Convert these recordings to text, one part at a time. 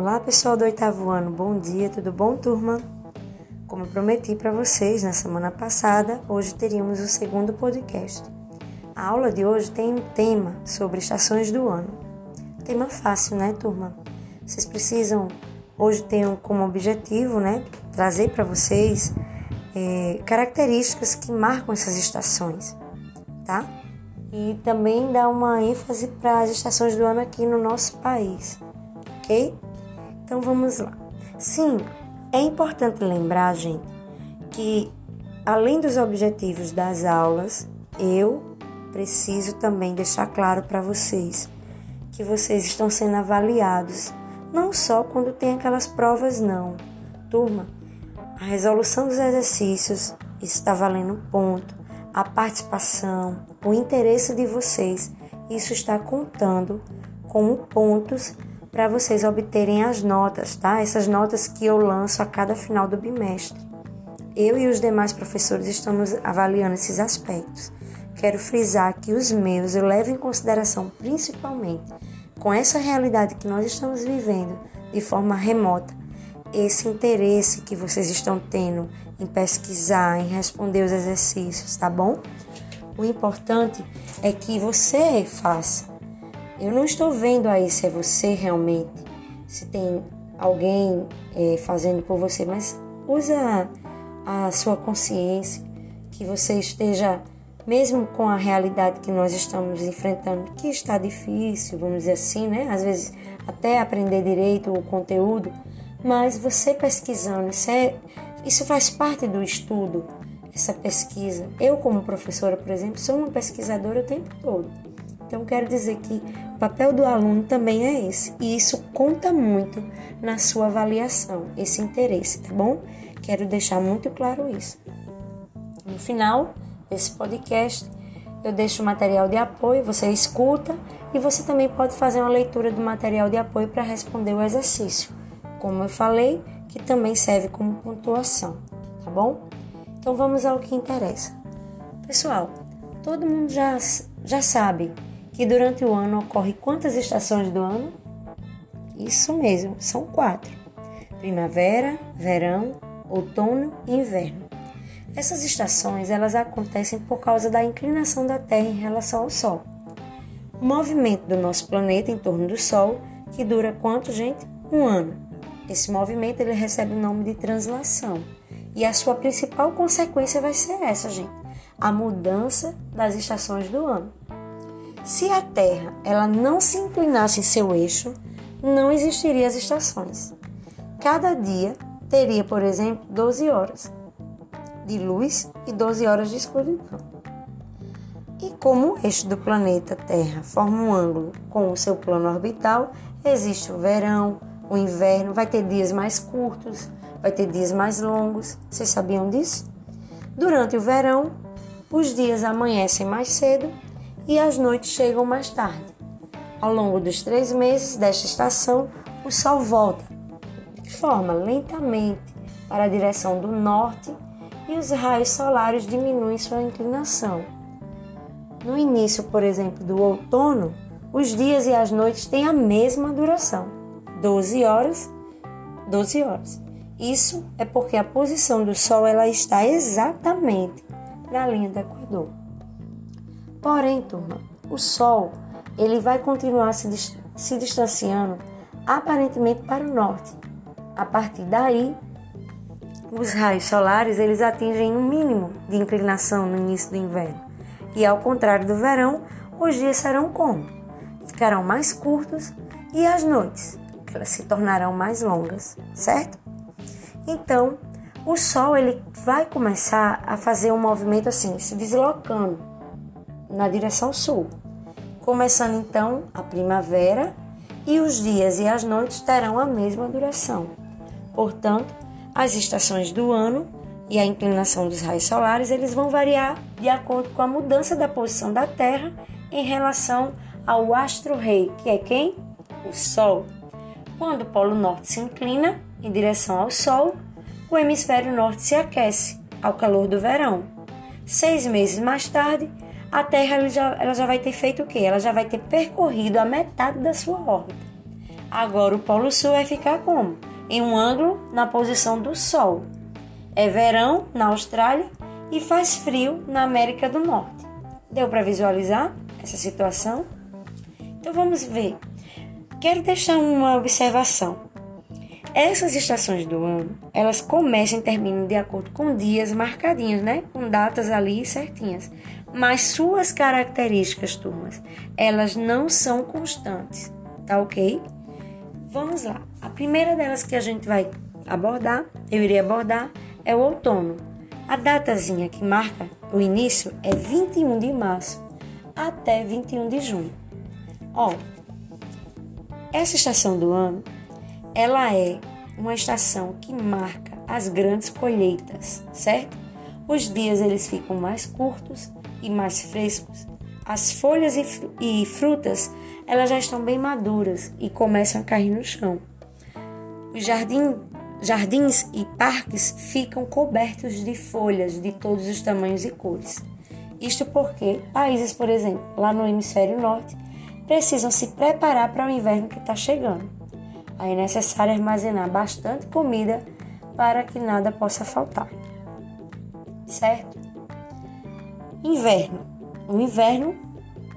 Olá, pessoal do oitavo ano, bom dia, tudo bom, turma? Como prometi para vocês na semana passada, hoje teríamos o segundo podcast. A aula de hoje tem um tema sobre estações do ano. Tema fácil, né, turma? Vocês precisam, hoje tenho como objetivo, né, trazer para vocês é, características que marcam essas estações, tá? E também dar uma ênfase para as estações do ano aqui no nosso país, ok? Então vamos lá. Sim, é importante lembrar, gente, que além dos objetivos das aulas, eu preciso também deixar claro para vocês que vocês estão sendo avaliados, não só quando tem aquelas provas, não. Turma, a resolução dos exercícios está valendo ponto, a participação, o interesse de vocês, isso está contando como pontos para vocês obterem as notas, tá? Essas notas que eu lanço a cada final do bimestre. Eu e os demais professores estamos avaliando esses aspectos. Quero frisar que os meus eu levo em consideração principalmente com essa realidade que nós estamos vivendo de forma remota, esse interesse que vocês estão tendo em pesquisar, em responder os exercícios, tá bom? O importante é que você faça eu não estou vendo aí se é você realmente, se tem alguém é, fazendo por você, mas usa a, sua consciência, que você esteja, mesmo com a realidade que nós estamos enfrentando, que está difícil, vamos dizer assim, né? Às vezes até aprender direito o conteúdo, mas você pesquisando, isso, é, isso faz parte do estudo, essa pesquisa. Eu, como professora, por exemplo, sou uma pesquisadora o tempo todo. Então, quero dizer que o papel do aluno também é esse, e isso conta muito na sua avaliação, esse interesse, tá bom? Quero deixar muito claro isso. No final desse podcast, eu deixo o material de apoio, você escuta e você também pode fazer uma leitura do material de apoio para responder o exercício. Como eu falei, que também serve como pontuação, tá bom? Então vamos ao que interessa. Pessoal, todo mundo já, já sabe que durante o ano ocorre quantas estações do ano? Isso mesmo, são quatro: primavera, verão, outono e inverno. Essas estações elas acontecem por causa da inclinação da Terra em relação ao Sol. O movimento do nosso planeta em torno do Sol, que dura quanto, gente? Um ano. Esse movimento ele recebe o nome de translação. E a sua principal consequência vai ser essa, gente: a mudança das estações do ano. Se a Terra ela não se inclinasse em seu eixo, não existiriam as estações. Cada dia teria, por exemplo, 12 horas de luz e 12 horas de escuridão. E como o eixo do planeta Terra forma um ângulo com o seu plano orbital, existe o verão, o inverno, vai ter dias mais curtos, vai ter dias mais longos. Vocês sabiam disso? Durante o verão, os dias amanhecem mais cedo e as noites chegam mais tarde. Ao longo dos três meses desta estação, o Sol volta forma lentamente para a direção do norte e os raios solares diminuem sua inclinação. No início, por exemplo, do outono, os dias e as noites têm a mesma duração, 12 horas, 12 horas. Isso é porque a posição do Sol ela está exatamente na linha do Equador. Porém, turma, o Sol ele vai continuar se, se distanciando aparentemente para o norte. A partir daí, os raios solares eles atingem um mínimo de inclinação no início do inverno. E ao contrário do verão, os dias serão como? Ficarão mais curtos e as noites elas se tornarão mais longas, certo? Então, o Sol ele vai começar a fazer um movimento assim, se deslocando na direção sul. Começando então a primavera e os dias e as noites terão a mesma duração. Portanto, as estações do ano e a inclinação dos raios solares eles vão variar de acordo com a mudança da posição da Terra em relação ao astro-rei, que é quem? O Sol. Quando o Polo Norte se inclina em direção ao Sol, o hemisfério norte se aquece ao calor do verão. Seis meses mais tarde, a Terra ela já, ela já vai ter feito o quê? Ela já vai ter percorrido a metade da sua órbita. Agora o Polo Sul vai ficar como? Em um ângulo na posição do Sol. É verão na Austrália e faz frio na América do Norte. Deu para visualizar essa situação? Então vamos ver. Quero deixar uma observação. Essas estações do ano, elas começam e terminam de acordo com dias marcadinhos, né? Com datas ali certinhas. Mas suas características, turmas, elas não são constantes, tá ok? Vamos lá. A primeira delas que a gente vai abordar, eu irei abordar, é o outono. A datazinha que marca o início é 21 de março até 21 de junho. Ó, essa estação do ano ela é uma estação que marca as grandes colheitas, certo? Os dias eles ficam mais curtos e mais frescos. As folhas e frutas elas já estão bem maduras e começam a cair no chão. Os jardim, jardins e parques ficam cobertos de folhas de todos os tamanhos e cores. Isto porque países, por exemplo, lá no hemisfério norte, precisam se preparar para o inverno que está chegando. Aí é necessário armazenar bastante comida para que nada possa faltar. Certo? Inverno. O inverno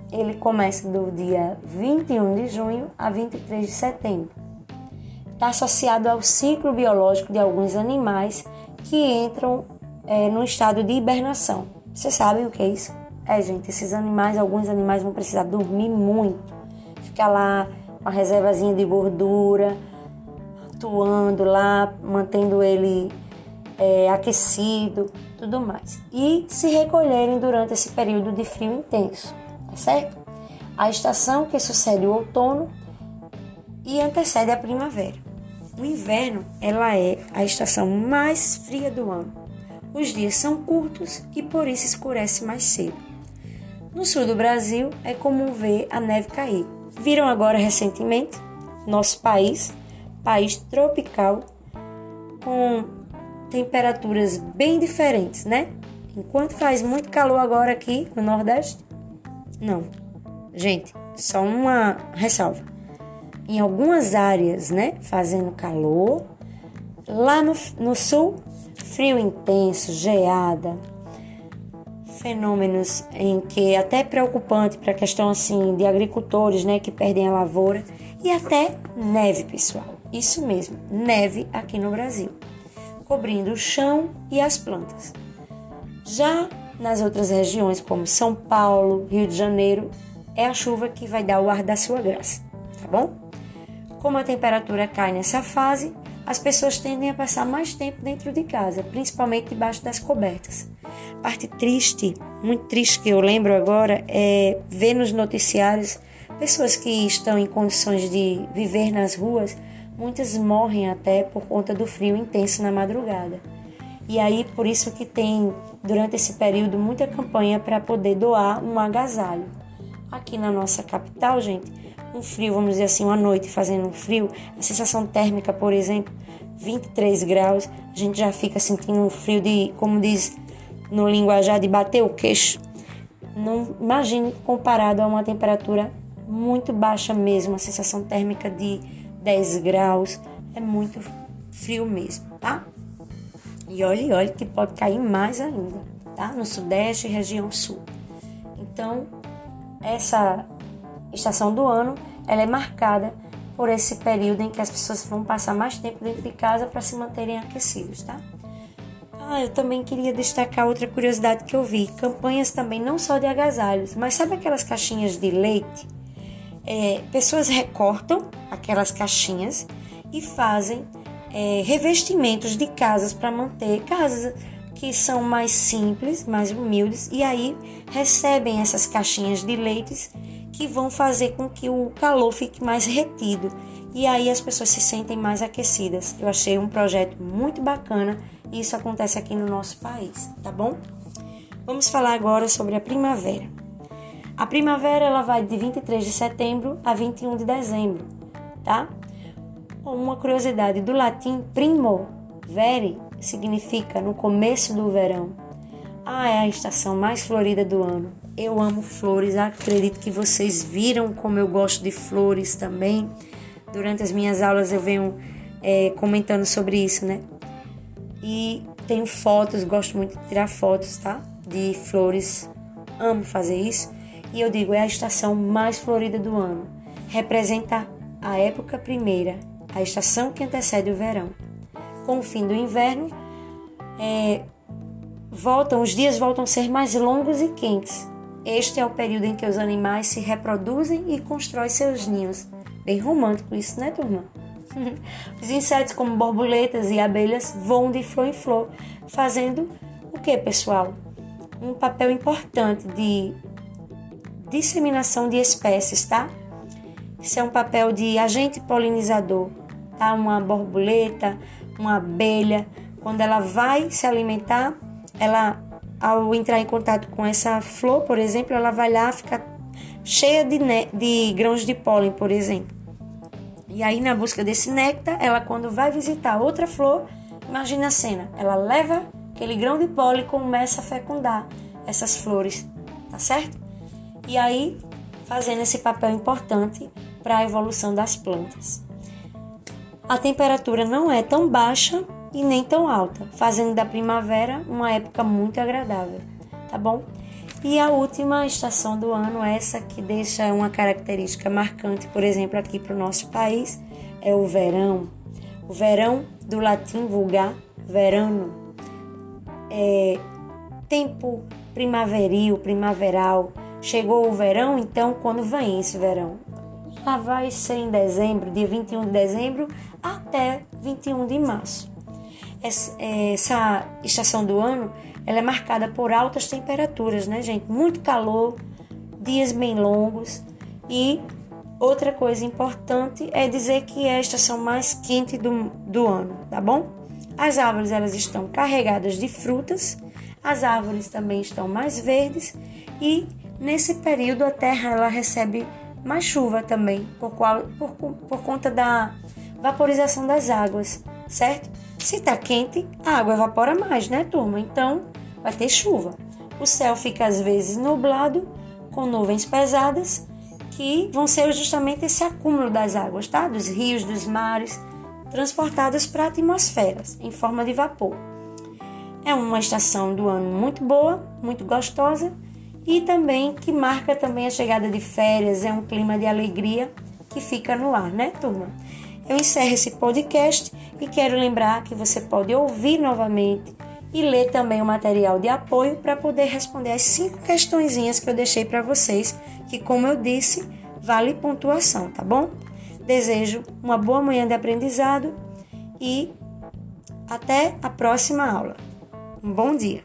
ele começa do dia 21 de junho a 23 de setembro. Está associado ao ciclo biológico de alguns animais que entram é, no estado de hibernação. Vocês sabem o que é isso? É, gente, esses animais, alguns animais vão precisar dormir muito. Ficar lá uma reservazinha de gordura, atuando lá, mantendo ele é, aquecido, tudo mais. E se recolherem durante esse período de frio intenso, tá certo? A estação que sucede o outono e antecede a primavera. O inverno, ela é a estação mais fria do ano. Os dias são curtos e por isso escurece mais cedo. No sul do Brasil é comum ver a neve cair, Viram agora recentemente nosso país, país tropical, com temperaturas bem diferentes, né? Enquanto faz muito calor agora aqui no Nordeste, não. Gente, só uma ressalva. Em algumas áreas, né, fazendo calor, lá no, no sul, frio intenso, geada, fenômenos em que é até preocupante para a questão assim de agricultores, né, que perdem a lavoura e até neve, pessoal. Isso mesmo, neve aqui no Brasil, cobrindo o chão e as plantas. Já nas outras regiões, como São Paulo, Rio de Janeiro, é a chuva que vai dar o ar da sua graça, tá bom? Como a temperatura cai nessa fase, as pessoas tendem a passar mais tempo dentro de casa, principalmente debaixo das cobertas. Parte triste, muito triste que eu lembro agora, é ver nos noticiários pessoas que estão em condições de viver nas ruas, muitas morrem até por conta do frio intenso na madrugada. E aí por isso que tem durante esse período muita campanha para poder doar um agasalho. Aqui na nossa capital, gente, um frio, vamos dizer assim, uma noite fazendo um frio, a sensação térmica, por exemplo, 23 graus, a gente já fica sentindo um frio de, como diz no linguajar, de bater o queixo. Não imagine comparado a uma temperatura muito baixa mesmo, a sensação térmica de 10 graus, é muito frio mesmo, tá? E olhe, olhe que pode cair mais ainda, tá? No sudeste e região sul. Então, essa estação do ano, ela é marcada por esse período em que as pessoas vão passar mais tempo dentro de casa para se manterem aquecidos, tá? Ah, eu também queria destacar outra curiosidade que eu vi: campanhas também não só de agasalhos, mas sabe aquelas caixinhas de leite? É, pessoas recortam aquelas caixinhas e fazem é, revestimentos de casas para manter casas que são mais simples, mais humildes, e aí recebem essas caixinhas de leites que vão fazer com que o calor fique mais retido e aí as pessoas se sentem mais aquecidas. Eu achei um projeto muito bacana e isso acontece aqui no nosso país, tá bom? Vamos falar agora sobre a primavera. A primavera ela vai de 23 de setembro a 21 de dezembro, tá? Uma curiosidade do latim primo vere significa no começo do verão. Ah, é a estação mais florida do ano. Eu amo flores, acredito que vocês viram como eu gosto de flores também. Durante as minhas aulas eu venho é, comentando sobre isso, né? E tenho fotos, gosto muito de tirar fotos, tá? De flores, amo fazer isso. E eu digo, é a estação mais florida do ano. Representa a época primeira, a estação que antecede o verão. Com o fim do inverno, é, voltam, os dias voltam a ser mais longos e quentes. Este é o período em que os animais se reproduzem e constroem seus ninhos. Bem romântico isso, né, turma? Os insetos como borboletas e abelhas voam de flor em flor, fazendo o que, pessoal? Um papel importante de disseminação de espécies, tá? Isso é um papel de agente polinizador, tá? Uma borboleta, uma abelha, quando ela vai se alimentar, ela ao entrar em contato com essa flor, por exemplo, ela vai lá ficar cheia de, de grãos de pólen, por exemplo. E aí, na busca desse néctar, ela, quando vai visitar outra flor, imagina a cena: ela leva aquele grão de pólen e começa a fecundar essas flores, tá certo? E aí, fazendo esse papel importante para a evolução das plantas. A temperatura não é tão baixa e nem tão alta, fazendo da primavera uma época muito agradável, tá bom? E a última estação do ano, essa que deixa uma característica marcante, por exemplo, aqui para o nosso país, é o verão. O verão, do latim vulgar, verano, é tempo primaveril, primaveral. Chegou o verão, então quando vem esse verão? Lá vai ser em dezembro, dia 21 de dezembro até 21 de março essa estação do ano ela é marcada por altas temperaturas, né, gente? Muito calor, dias bem longos e outra coisa importante é dizer que é a estação mais quente do, do ano, tá bom? As árvores elas estão carregadas de frutas, as árvores também estão mais verdes e nesse período a terra ela recebe mais chuva também por, qual, por, por conta da vaporização das águas, certo? Se tá quente, a água evapora mais, né, turma? Então, vai ter chuva. O céu fica às vezes nublado, com nuvens pesadas, que vão ser justamente esse acúmulo das águas, tá? Dos rios, dos mares, transportadas para atmosferas em forma de vapor. É uma estação do ano muito boa, muito gostosa e também que marca também a chegada de férias, é um clima de alegria que fica no ar, né, turma? Eu encerro esse podcast e quero lembrar que você pode ouvir novamente e ler também o material de apoio para poder responder as cinco questõezinhas que eu deixei para vocês, que como eu disse, vale pontuação, tá bom? Desejo uma boa manhã de aprendizado e até a próxima aula. Um bom dia.